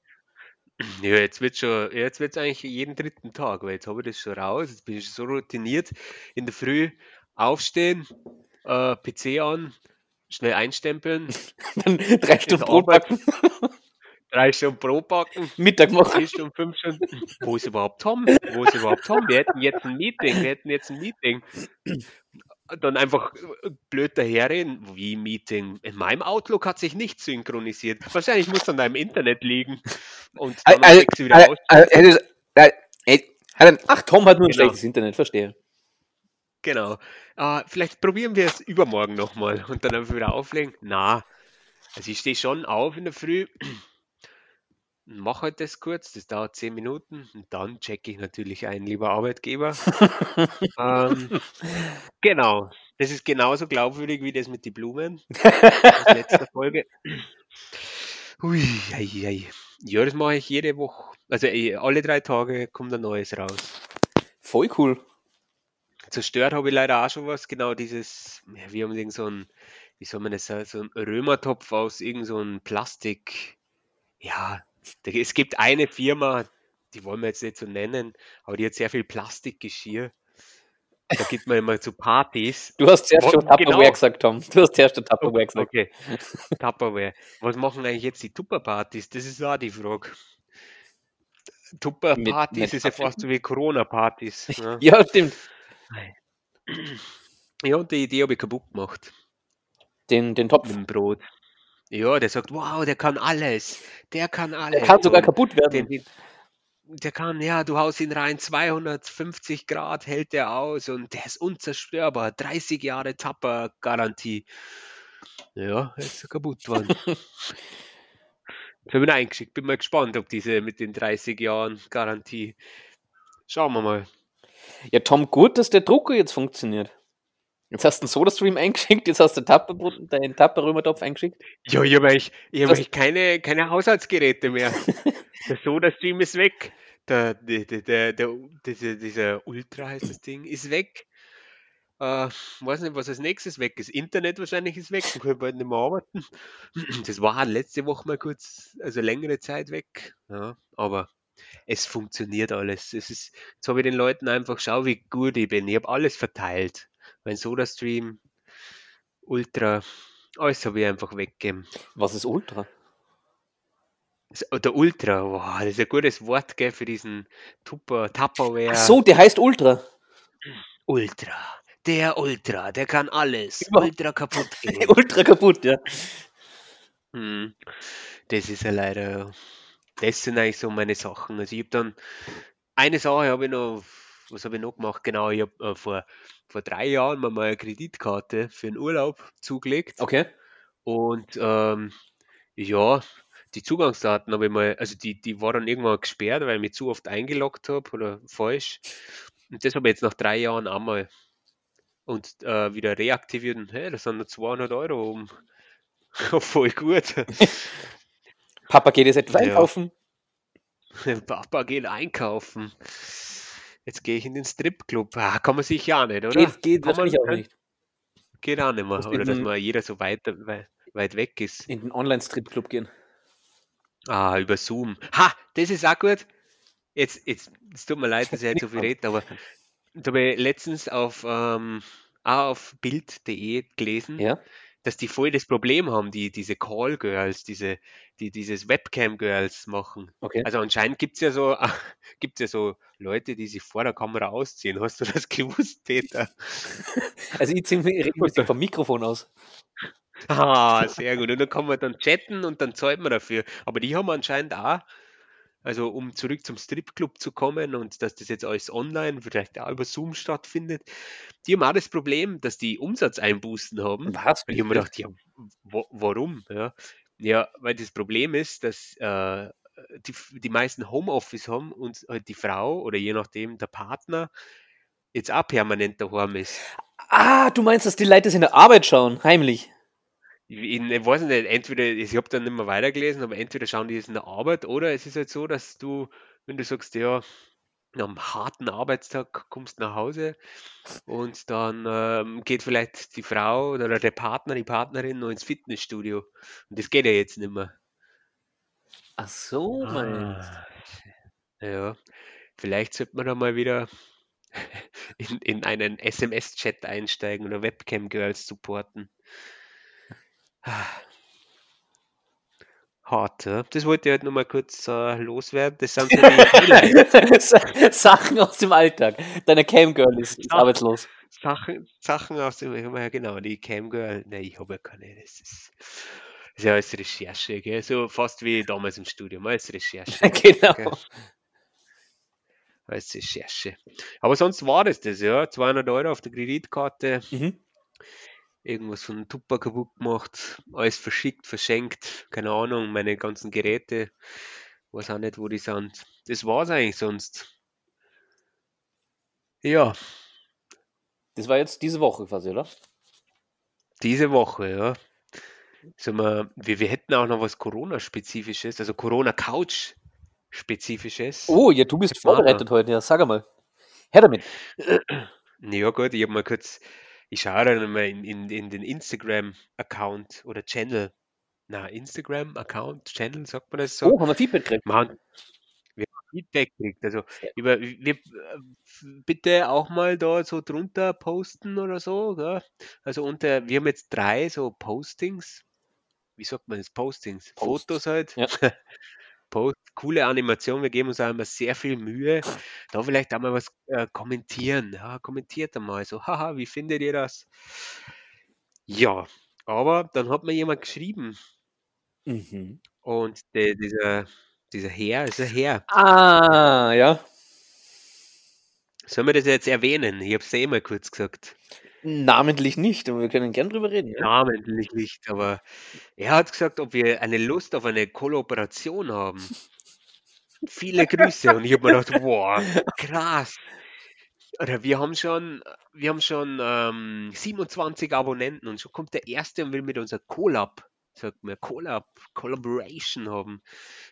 Ja, jetzt wird schon, jetzt wird's eigentlich jeden dritten Tag, weil jetzt habe ich das schon raus, jetzt bin ich so routiniert in der Früh aufstehen, äh, PC an, schnell einstempeln, Dann drei Stunden Brot backen, drei Stunden Brot backen, Mittag machen. vier Stunden, fünf Stunden. Wo ist überhaupt Tom? Wo ist überhaupt Tom? Wir hätten jetzt ein Meeting, wir hätten jetzt ein Meeting. Dann einfach äh, blöd daherreden. Wie Meeting? In meinem Outlook hat sich nicht synchronisiert. Wahrscheinlich muss es an deinem Internet liegen. Und dann Also, du wieder also, also, äh, äh, hat- Ach, Tom hat nur ein Genau. schlechtes Internet, verstehe. Genau. Äh, vielleicht probieren wir es übermorgen nochmal und dann einfach wieder auflegen. Na, also ich stehe schon auf in der Früh, *clears throat* mache halt das kurz, das dauert zehn Minuten und dann checke ich natürlich ein, lieber Arbeitgeber. *laughs* ähm, genau, das ist genauso glaubwürdig wie das mit den Blumen *laughs* aus letzter Folge. Ui, ei, ei. Ja, das mache ich jede Woche. Also eh, alle drei Tage kommt ein neues raus. Voll cool. Zerstört habe ich leider auch schon was, genau dieses, ja, wir haben irgend so ein, wie soll man das sagen, so ein Römertopf aus irgend so Plastik. Ja, da, es gibt eine Firma, die wollen wir jetzt nicht so nennen, aber die hat sehr viel Plastikgeschirr. Da geht man immer zu Partys. Du hast zuerst schon Tupperware genau. gesagt, Tom. Du hast zuerst schon Tupperware gesagt. Okay, Tupperware. Was machen eigentlich jetzt die Tupperpartys? Das ist auch die Frage. Tupperpartys ist ja fast so wie Corona-Partys. Ne? *laughs* Ja, stimmt. Ja, und die Idee habe ich kaputt gemacht. Den, den Topf. mit dem Brot. Ja, der sagt, wow, der kann alles. Der kann alles. Der kann sogar Und kaputt den, werden. den, der kann, ja, du haust ihn rein, 250 Grad hält der aus und der ist unzerstörbar. 30 Jahre Tapper-Garantie. Ja, ist er kaputt worden. *laughs* Jetzt habe ich ihn eingeschickt. Bin mal gespannt, ob diese mit den 30 Jahren Garantie. Schauen wir mal. Ja, Tom, gut, dass der Drucker jetzt funktioniert. Jetzt hast du einen Soda-Stream *laughs* eingeschickt, jetzt hast du deinen Tapper-Römertopf eingeschickt. Ja, ich habe eigentlich, ich hab eigentlich keine, keine Haushaltsgeräte mehr. *laughs* der Soda-Stream ist weg. Der, der, der, der, dieser, dieser Ultra heißt das Ding, ist weg. Äh, weiß nicht, was als nächstes weg ist. Internet wahrscheinlich ist weg, dann können wir bald nicht mehr arbeiten. *clears throat* Das war letzte Woche mal kurz, also längere Zeit weg. Ja, aber es funktioniert alles. Es ist, jetzt habe ich den Leuten einfach, schau, wie gut ich bin. Ich habe alles verteilt. Mein Soda-Stream, Ultra, alles habe ich einfach weggegeben. Was ist Ultra? Das- Der Ultra, wow, das ist ein gutes Wort gell, für diesen Tupper, Tupperware. Ach so, der heißt Ultra. Ultra. Der Ultra, der kann alles. Über- Ultra kaputt *laughs* gehen. Ultra kaputt, ja. Hm. Das ist ja leider. Das sind eigentlich so meine Sachen. Also ich habe dann eine Sache habe ich noch, was habe ich noch gemacht? Genau, ich habe äh, vor, vor drei Jahren mal eine Kreditkarte für einen Urlaub zugelegt. Okay. Und ähm, ja, die Zugangsdaten habe ich mal, also die, die war dann irgendwann gesperrt, weil ich mich zu oft eingeloggt habe oder falsch. Und das habe ich jetzt nach drei Jahren einmal und äh, wieder reaktiviert und hey, das sind nur 200 Euro oben. *laughs* Voll gut. *laughs* Papa geht jetzt etwas Ja. einkaufen. *laughs* Papa geht einkaufen. Jetzt gehe ich in den Stripclub. Ah, kann man sich ja nicht, oder? Geht, geht Kann man- auch nicht. Geht auch nicht mehr. Oder dass man jeder so weit, weit, weg ist. In den Online-Strip-Club gehen. Ah, über Zoom. Ha, das ist auch gut. Jetzt, jetzt, es tut mir leid, dass ich jetzt so viel *laughs* rede, aber da habe ich letztens auf, ähm, auf Bild.de gelesen, Ja. Dass die voll das Problem haben, die diese Call Girls, diese, die dieses Webcam Girls machen. Okay. Also anscheinend gibt es ja so, *laughs* gibt's ja so Leute, die sich vor der Kamera ausziehen. Hast du das *laughs* gewusst, Peter? *laughs* Also ich ziehe mich vom Mikrofon aus. Ah, sehr gut. Und dann kann man dann chatten und dann zahlt man dafür. Aber die haben anscheinend auch, also um zurück zum Stripclub zu kommen und dass das jetzt alles online, vielleicht auch über Zoom stattfindet, die haben auch das Problem, dass die Umsatzeinbußen haben. Was? Ich habe mir gedacht, ja, wa warum? Ja, ja, weil das Problem ist, dass äh, die, die meisten Homeoffice haben und halt die Frau oder je nachdem der Partner jetzt auch permanent daheim ist. Ah, du meinst, dass die Leute das in der Arbeit schauen, heimlich. Ich, ich, weiß nicht, entweder, ich habe dann nicht mehr weitergelesen, aber entweder schauen die es in der Arbeit oder es ist halt so, dass du, wenn du sagst, ja, nach einem harten Arbeitstag kommst nach Hause und dann ähm, geht vielleicht die Frau oder der Partner, die Partnerin noch ins Fitnessstudio. Und das geht ja jetzt nicht mehr. Ach so, meinst Ah, Ja, vielleicht sollte man da mal wieder *laughs* in, in einen SMS-Chat einsteigen oder Webcam-Girls supporten. Hart, ja. Das wollte ich halt nur mal kurz äh, loswerden. Das sind so die Highlights. *laughs* Sachen aus dem Alltag. Deine Camgirl ist, ist arbeitslos. Sachen, Sachen aus dem, ja genau, die Camgirl, ne, ich habe ja keine, das ist, das ist ja als Recherche, gell? so fast wie damals im Studium, als Recherche. *laughs* genau. Gell? Als Recherche. Aber sonst war das das, ja, 200 Euro auf der Kreditkarte, Mhm. Irgendwas von Tupper kaputt gemacht, alles verschickt, verschenkt, keine Ahnung, meine ganzen Geräte, weiß auch nicht, wo die sind. Das war's eigentlich sonst. Ja, Das war jetzt diese Woche quasi, oder? diese Woche, ja. Sag mal, wir, wir hätten auch noch was Corona-spezifisches, also Corona-Couch-spezifisches. Oh, ja, du bist wir vorbereitet heute, ja, sag einmal. Her damit. *clears throat* Ja gut, ich habe mal kurz, ich schaue dann mal in, in, in den Instagram-Account oder Channel. Na, Instagram-Account, Channel, sagt man das so? Oh, haben wir Feedback gekriegt. Wir haben, wir haben Feedback gekriegt. Also über, wir, äh, bitte auch mal da so drunter posten oder so. Gell? Also unter, wir haben jetzt drei so Postings. Wie sagt man das? Postings. Posts. Fotos halt. Ja. *laughs* Post, coole Animation. Wir geben uns auch immer sehr viel Mühe. Da vielleicht auch mal was äh, kommentieren. Ja, kommentiert einmal so. Haha, wie findet ihr das? Ja, aber dann hat mir jemand geschrieben Mhm. und der, dieser, dieser Herr ist ein Herr. Ah, ja. Sollen wir das jetzt erwähnen? Ich habe es eh mal kurz gesagt. Namentlich nicht, aber wir können gern drüber reden. Ja? Namentlich nicht, aber er hat gesagt, ob wir eine Lust auf eine Kollaboration haben. Viele Grüße. Und ich habe mir gedacht, wow, krass. Oder wir haben schon, wir haben schon ähm, 27 Abonnenten und schon kommt der Erste und will mit unser Collab, sagt mir, Collab, Collaboration haben.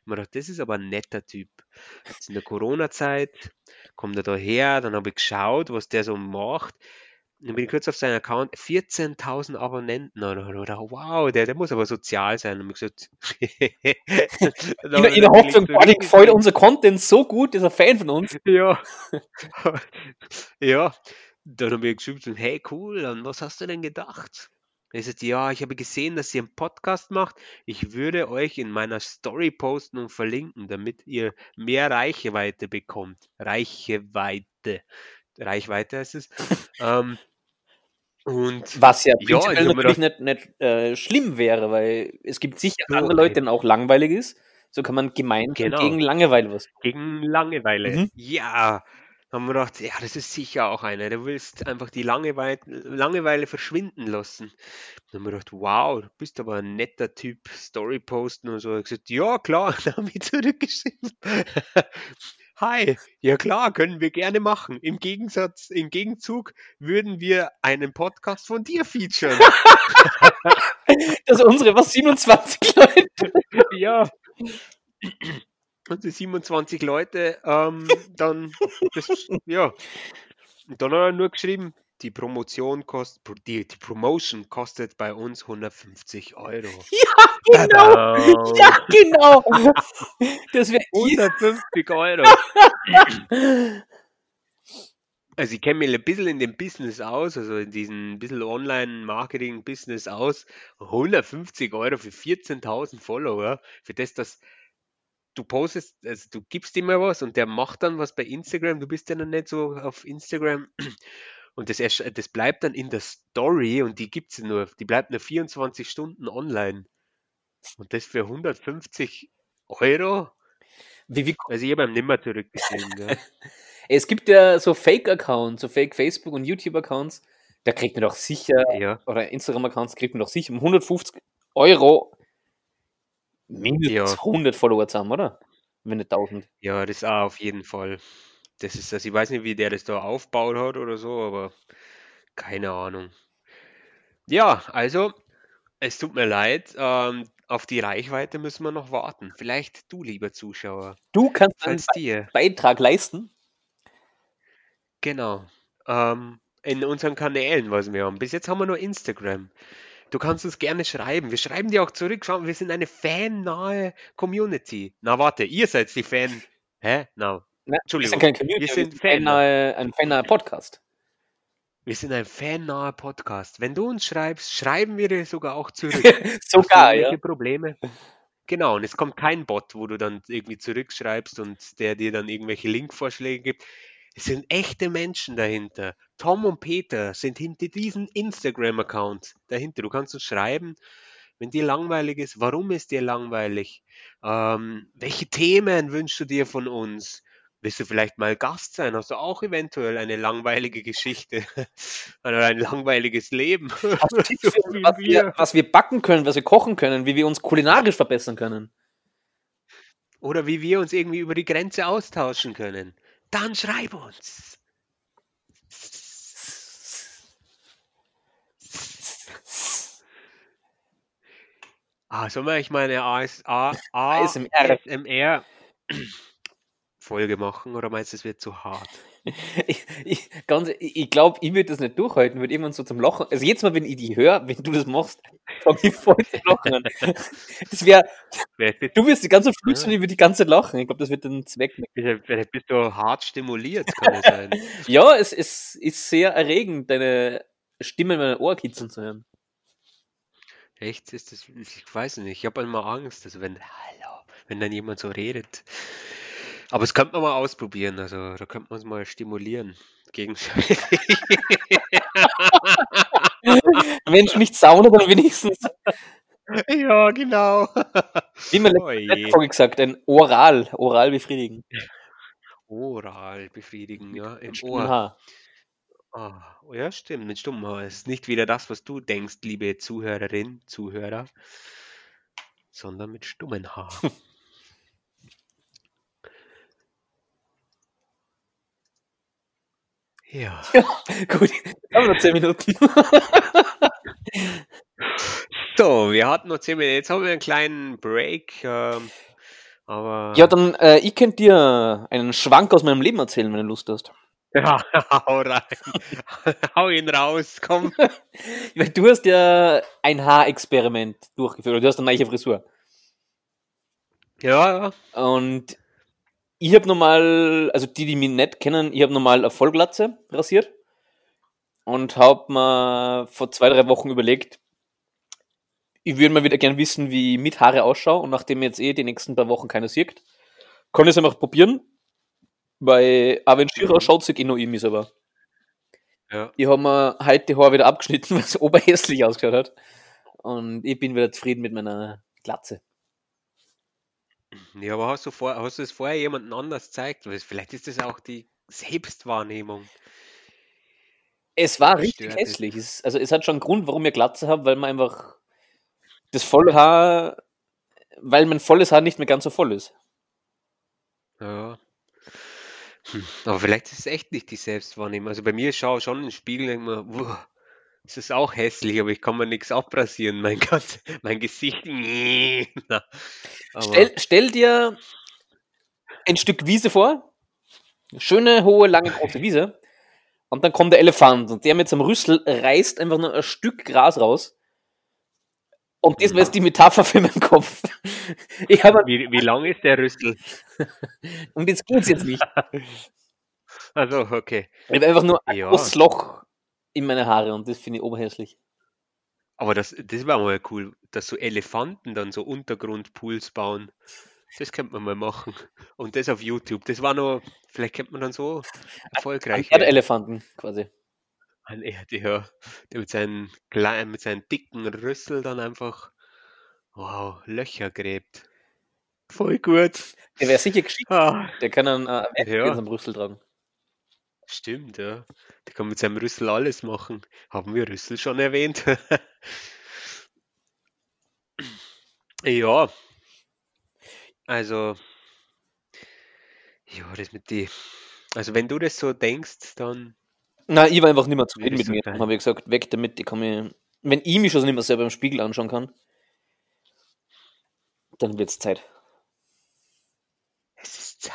Ich mir gedacht, das ist aber ein netter Typ. Jetzt in der Corona-Zeit kommt er da her, dann habe ich geschaut, was der so macht. Dann bin ich kurz auf seinen Account, 14.000 Abonnenten. Und ich gedacht, wow, der, der muss aber sozial sein. Und ich gesagt, In, in der Hoffnung, boah, dem gefällt unser Content so gut, ist er Fan von uns. *laughs* Ja. *laughs* ja. Dann habe ich geschrieben, hey cool, an was hast du denn gedacht? Er sagt, ja, ich habe gesehen, dass ihr einen Podcast macht. Ich würde euch in meiner Story posten und verlinken, damit ihr mehr Reichweite bekommt. Reichweite. Reichweite heißt es. *laughs* ähm, und Was ja Ja, ich prinzipiell mir natürlich nicht, nicht äh, schlimm wäre, weil es gibt sicher andere Leute, denen auch langweilig ist. So kann man gemeinsam Genau. gegen Langeweile was. gegen Langeweile. Mhm. Ja, haben wir gedacht, ja, das ist sicher auch einer. Du willst einfach die Langeweile, Langeweile verschwinden lassen. Dann haben wir gedacht, wow, du bist aber ein netter Typ, Story posten und so. Hat gesagt, ja klar, *laughs* dann habe ich zurückgeschrieben. Hi, ja klar, können wir gerne machen. Im Gegensatz, im Gegenzug würden wir einen Podcast von dir featuren. *laughs* Also unsere, was, 27 Leute? *laughs* ja. Und die 27 Leute, ähm, dann, das, ja. Und dann hat er nur geschrieben, die Promotion kostet, die, die Promotion kostet bei uns 150 Euro. *laughs* Ja, genau. Tada! Ja, genau. *laughs* Das wäre 150 Euro. *laughs* Also ich kenne mich ein bisschen in dem Business aus, also in diesem bisschen Online-Marketing-Business aus. 150 Euro für 14.000 Follower, für das, dass du postest, also du gibst ihm mal was und der macht dann was bei Instagram, du bist ja noch nicht so auf Instagram und das, das bleibt dann in der Story und die gibt's nur, die bleibt nur 24 Stunden online. Und das für 150 Euro? wie, wie, Also ich habe ihm nimmer zurückgeschrieben. gell. *laughs* Es gibt ja so Fake-Accounts, so Fake-Facebook- und YouTube-Accounts. Da kriegt man doch sicher, Ja, oder Instagram-Accounts kriegt man doch sicher um 150 Euro mindestens Ja. 100 Follower zusammen, oder? Wenn nicht 1000. ja, das auch auf jeden Fall. Das ist das, ich weiß nicht, wie der das da aufgebaut hat oder so, aber keine Ahnung. Ja, also, es tut mir leid, ähm, auf die Reichweite müssen wir noch warten. Vielleicht du, lieber Zuschauer, Du kannst einen dir, Beitrag leisten. genau, ähm, in unseren Kanälen, was wir haben. Bis jetzt haben wir nur Instagram. Du kannst uns gerne schreiben. Wir schreiben dir auch zurück. Schau, wir sind eine fannahe Community. Na, warte, ihr seid die Fan. *laughs* Hä? Na, Wir Entschuldigung, sind keine Community, wir wir sind sind ein, ein fannaher Podcast. Wir sind ein fannaher Podcast. Wenn du uns schreibst, schreiben wir dir sogar auch zurück. *laughs* Sogar, ja. Probleme? Genau, und es kommt kein Bot, wo du dann irgendwie zurückschreibst und der dir dann irgendwelche Linkvorschläge gibt. Es sind echte Menschen dahinter. Tom und Peter sind hinter diesen Instagram-Account dahinter. Du kannst uns schreiben, wenn dir langweilig ist, warum ist dir langweilig? Ähm, welche Themen wünschst du dir von uns? Willst du vielleicht mal Gast sein? Hast du auch eventuell eine langweilige Geschichte *laughs* oder ein langweiliges Leben? Hast du *laughs* Tipps So für uns, wie was wir, was wir backen können, was wir kochen können, wie wir uns kulinarisch verbessern können? Oder wie wir uns irgendwie über die Grenze austauschen können. Dann schreib uns. Ah, sollen wir eigentlich mal eine AS, A, ASMR. Folge machen oder meinst du, es wird zu hart? *laughs* Ich, ich, ganz, ich, glaube, ich würde das nicht durchhalten, würde irgendwann so zum Lachen. Also jetzt mal, wenn ich die höre, wenn du das machst, *laughs* fange ich voll zu lachen an. *laughs* Das wäre, du wirst die ganze Zeit flüstern, ich würde die ganze Zeit lachen. Ich glaube, das wird den Zweck. vielleicht- bist du hart stimuliert, kann es sein. Ja, es, es ist sehr erregend, deine Stimme in meinen Ohr kitzeln zu hören. Echt? Ist das, ich weiß nicht, ich habe immer Angst, also wenn, hallo, wenn dann jemand so redet. Aber das könnte man mal ausprobieren, also da könnte man es mal stimulieren. Gegenseitig. *laughs* Wenn es nicht Sauna, dann wenigstens, ja, genau. wie man Oh letzte. Folge gesagt, ein Oral, oral befriedigen. Oral befriedigen, ja, im Ohr. Haar. Ah, oh ja, stimmt, mit stummem Haar. Es ist nicht wieder das, was du denkst, liebe Zuhörerin, Zuhörer, sondern mit stummen Haar. *laughs* *laughs* Ja. Gut, haben wir noch 10 Minuten. *laughs* So, wir hatten noch 10 Minuten. Jetzt haben wir einen kleinen Break. Ähm, aber. Ja, dann, äh, ich könnte dir einen Schwank aus meinem Leben erzählen, wenn du Lust hast. *laughs* Ja, hau rein. hau ihn raus, komm. Weil du hast ja ein Haarexperiment durchgeführt, oder du hast eine neue Frisur. Ja, ja. Und ich habe normal, also die, die mich nicht kennen, ich habe normal eine Vollglatze rasiert und habe mir vor zwei, drei Wochen überlegt, ich würde mal wieder gerne wissen, wie ich mit Haare ausschaue und nachdem jetzt eh die nächsten paar Wochen keiner sieht, kann ich es einfach probieren, weil auch wenn Schirr Mhm. ausschaut, sieht eh noch ihm ist aber. Ja. Ich habe mir heute die Haare wieder abgeschnitten, *laughs* weil es oberhässlich ausgeschaut hat und ich bin wieder zufrieden mit meiner Glatze. Ja, aber hast du, vor, hast du es vorher jemandem anders gezeigt? Vielleicht ist das auch die Selbstwahrnehmung. Es war richtig hässlich. Es, also es hat schon einen Grund, warum ich Glatze habe, weil man einfach das volle Haar, weil mein volles Haar nicht mehr ganz so voll ist. Ja. Hm, Aber vielleicht ist es echt nicht die Selbstwahrnehmung. Also bei mir schaue ich schon in den Spiegel und denke mir, "Wuh, es ist auch hässlich, aber ich kann mir nichts abrasieren. Mein *laughs* Gott, mein Gesicht. *laughs* Stell, stell dir ein Stück Wiese vor, schöne, hohe, lange, große Wiese, und dann kommt der Elefant und der mit seinem Rüssel reißt einfach nur ein Stück Gras raus. Und das war jetzt die Metapher für meinen Kopf. *laughs* Ich habe, wie, wie lang ist der Rüssel? und jetzt geht's jetzt nicht. Also, okay. Ich habe einfach nur ein Ja. großes Loch in meine Haare und das finde ich oberhässlich. Aber das, das war mal cool, dass so Elefanten dann so Untergrundpools bauen. Das könnte man mal machen. Und das auf YouTube. Das war noch, vielleicht könnte man dann so erfolgreich Ein. Elefanten quasi. Ein Erde, ja. Der mit seinen kleinen, mit seinen dicken Rüssel dann einfach, wow, Löcher gräbt. Voll gut. Der wäre sicher geschickt. Ah, Der kann dann äh, Ja. in seinem Rüssel tragen. Stimmt, ja. Der kann mit seinem Rüssel alles machen. Haben wir Rüssel schon erwähnt? *clears throat* ja. Also, ja, das mit die. Also, wenn du das so denkst, dann. Nein, ich war einfach nicht mehr zufrieden mit mir. Dann habe ich gesagt, weg damit, ich kann mir. Wenn ich mich schon nicht mehr selber im Spiegel anschauen kann, dann wird's Zeit. Es ist Zeit.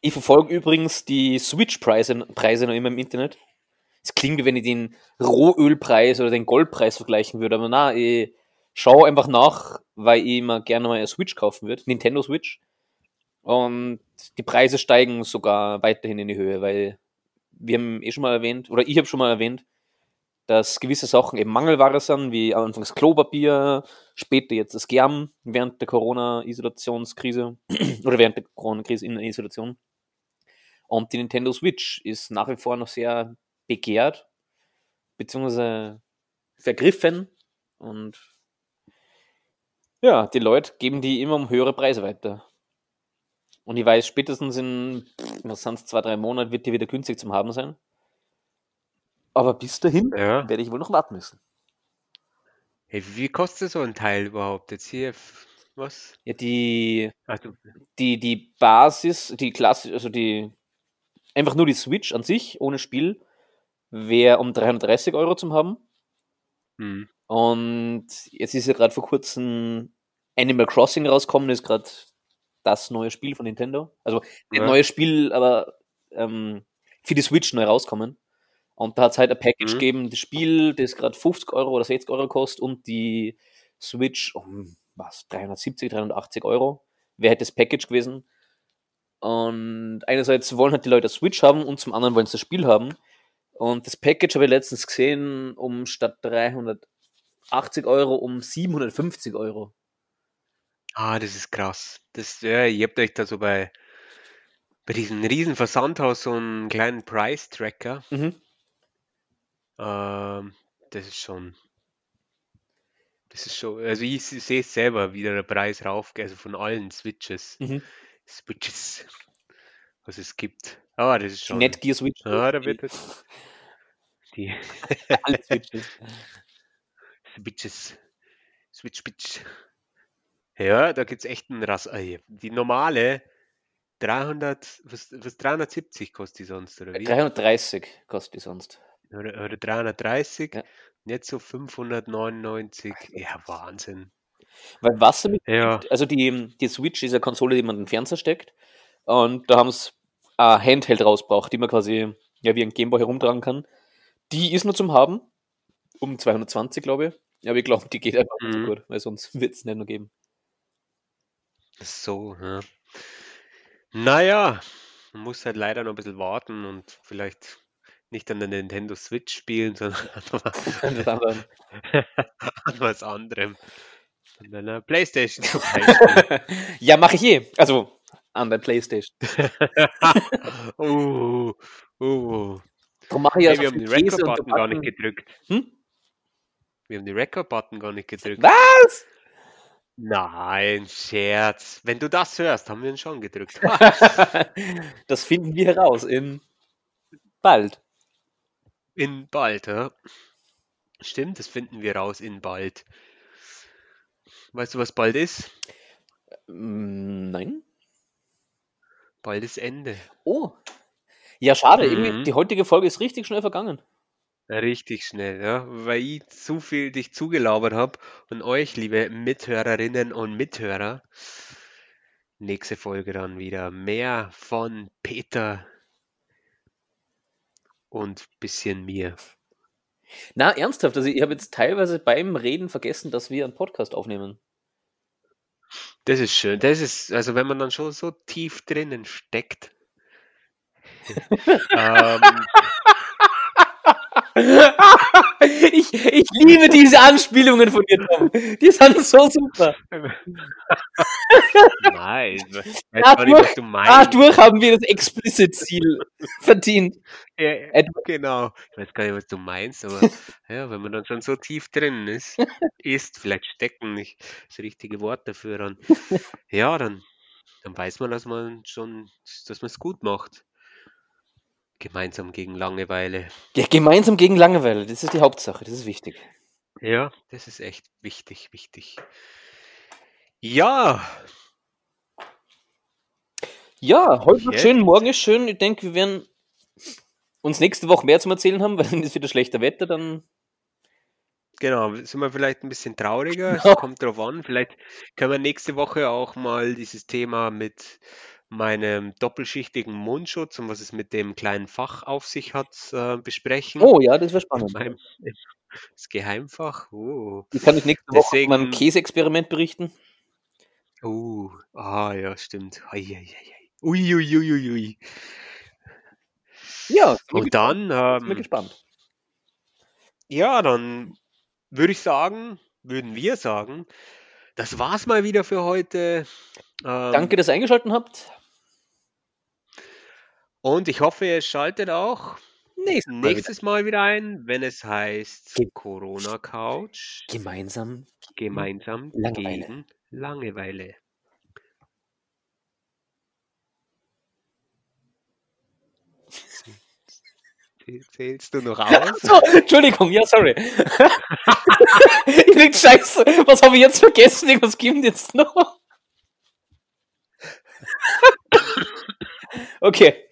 Ich verfolge übrigens die Switch-Preise Preise noch immer im Internet. Es klingt, wie wenn ich den Rohölpreis oder den Goldpreis vergleichen würde, aber na, ich schaue einfach nach, weil ich mir gerne mal eine Switch kaufen würde, Nintendo Switch. Und die Preise steigen sogar weiterhin in die Höhe, weil wir haben eh schon mal erwähnt, oder ich habe schon mal erwähnt, dass gewisse Sachen eben Mangelware sind, wie anfangs Klopapier, später jetzt das Germ während der Corona-Isolationskrise *clears throat* oder während der Corona-Krise in der Isolation. Und die Nintendo Switch ist nach wie vor noch sehr begehrt, beziehungsweise vergriffen und ja, die Leute geben die immer um höhere Preise weiter. Und ich weiß, spätestens in, was sind zwei, drei Monaten wird die wieder günstig zum Haben sein. Aber bis dahin Ja. werde ich wohl noch warten müssen. Hey, wie kostet so ein Teil überhaupt jetzt hier? Was? Ja, die, Also, die, die Basis, die Klasse, also die, einfach nur die Switch an sich, ohne Spiel, wäre um 330 Euro zum Haben. hm. Und jetzt ist ja gerade vor kurzem Animal Crossing rausgekommen, ist gerade das neue Spiel von Nintendo. Also nicht Ja. neues Spiel, aber ähm, für die Switch neu rauskommen. Und da hat es halt ein Package Mhm. gegeben, das Spiel, das gerade 50 Euro oder 60 Euro kostet und die Switch um was, 370, 380 Euro wäre halt das Package gewesen. Und einerseits wollen halt die Leute Switch haben und zum anderen wollen sie das Spiel haben. Und das Package habe ich letztens gesehen, um statt 380 Euro um 750 Euro. Ah, das ist krass. Das, ja, ihr habt euch da so bei, bei diesem riesen Versandhaus so einen kleinen Price-Tracker. Mhm. Ähm, das ist schon, das ist schon, also ich sehe es selber, wie der Preis raufgeht, also von allen Switches, Mhm. Switches, was es gibt. Ah, das ist schon, Netgear Switch. ja, da wird es, die alle Switches. *laughs* Switches, Switch, Bitch. Ja, da gibt es echt einen Rass. ah, Die normale 300, was, was 370 kostet die sonst, oder wie? 330 kostet die sonst. Oder, oder 330, Ja. jetzt so 599. Ja, Wahnsinn. Weil was damit, Ja, also die, die Switch ist eine Konsole, die man in den Fernseher steckt. Und da haben sie ein Handheld rausgebracht, die man quasi ja, wie ein Gameboy herumtragen kann. Die ist nur zum Haben. Um 220, glaube ich. Aber ich glaube, die geht einfach nicht so Mhm. gut, weil sonst *laughs* wird es nicht nur geben. so, ja. Naja, man muss halt leider noch ein bisschen warten und vielleicht nicht an der Nintendo Switch spielen, sondern was, *laughs* an was anderem. *laughs* An einer Playstation *laughs* ja, mache ich eh. Also an der Playstation. *laughs* uh, uh. Darum mache ich ja Hey, so wir haben den Record-Button gar nicht gedrückt. Hm? Wir haben den Record-Button gar nicht gedrückt. Was? Nein, Scherz. Wenn du das hörst, haben wir ihn schon gedrückt. *laughs* das finden wir heraus in bald. In bald, ja. Stimmt, das finden wir raus in bald. Weißt du, was bald ist? Mm, Nein. Bald ist Ende. Oh. Ja, schade. Mhm. die heutige Folge ist richtig schnell vergangen. Richtig schnell, ja, weil ich zu viel dich zugelabert habe und euch, liebe Mithörerinnen und Mithörer, nächste Folge dann wieder mehr von Peter und bisschen mir. Na, ernsthaft. Also ich habe jetzt teilweise beim Reden vergessen, dass wir einen Podcast aufnehmen. Das ist schön. Das ist, also wenn man dann schon so tief drinnen steckt. *laughs* ähm, *laughs* ich, ich liebe diese Anspielungen von dir, Tom. Die sind so super. *laughs* nein, *laughs* meinst. Dadurch haben wir das Explicit-Ziel verdient. Ja, genau. Ich weiß gar nicht, was du meinst, aber ja, wenn man dann schon so tief drin ist, ist vielleicht stecken nicht das richtige Wort dafür an. Ja, dann, dann weiß man, dass man schon, dass man es gut macht. Gemeinsam gegen Langeweile. Ja, gemeinsam gegen Langeweile, das ist die Hauptsache, das ist wichtig. Ja, das ist echt wichtig, wichtig. Ja, Ja, heute wird Jetzt? schön, morgen ist schön. Ich denke, wir werden uns nächste Woche mehr zum Erzählen haben, *laughs* weil wenn es wieder schlechter Wetter, dann. genau. Sind wir vielleicht ein bisschen trauriger? Es Ja. kommt drauf an. Vielleicht können wir nächste Woche auch mal dieses Thema mit meinem doppelschichtigen Mundschutz und was es mit dem kleinen Fach auf sich hat, äh, besprechen. Oh ja, das wäre spannend. Meinem, *laughs* das Geheimfach. Oh. Ich kann euch nächste Woche von meinem Deswegen- Käseexperiment berichten. Oh. Ah, ja, stimmt. Uiuiuiui. Ui, ui. Ja, Und dann, bin ich ähm, gespannt. ja, dann würde ich sagen, würden wir sagen, das war's mal wieder für heute. Ähm, Danke, dass ihr eingeschaltet habt. Und ich hoffe, ihr schaltet auch Nächstes Mal wieder nächstes Mal wieder ein, wenn es heißt Ge- Corona Couch gemeinsam. gemeinsam Langeweile. gegen Langeweile. Zähl- *laughs* Zählst du noch aus? *laughs* So, Entschuldigung, ja, sorry. *laughs* ich denk, scheiße, was habe ich jetzt vergessen? Irgendwas gibt jetzt noch. okay.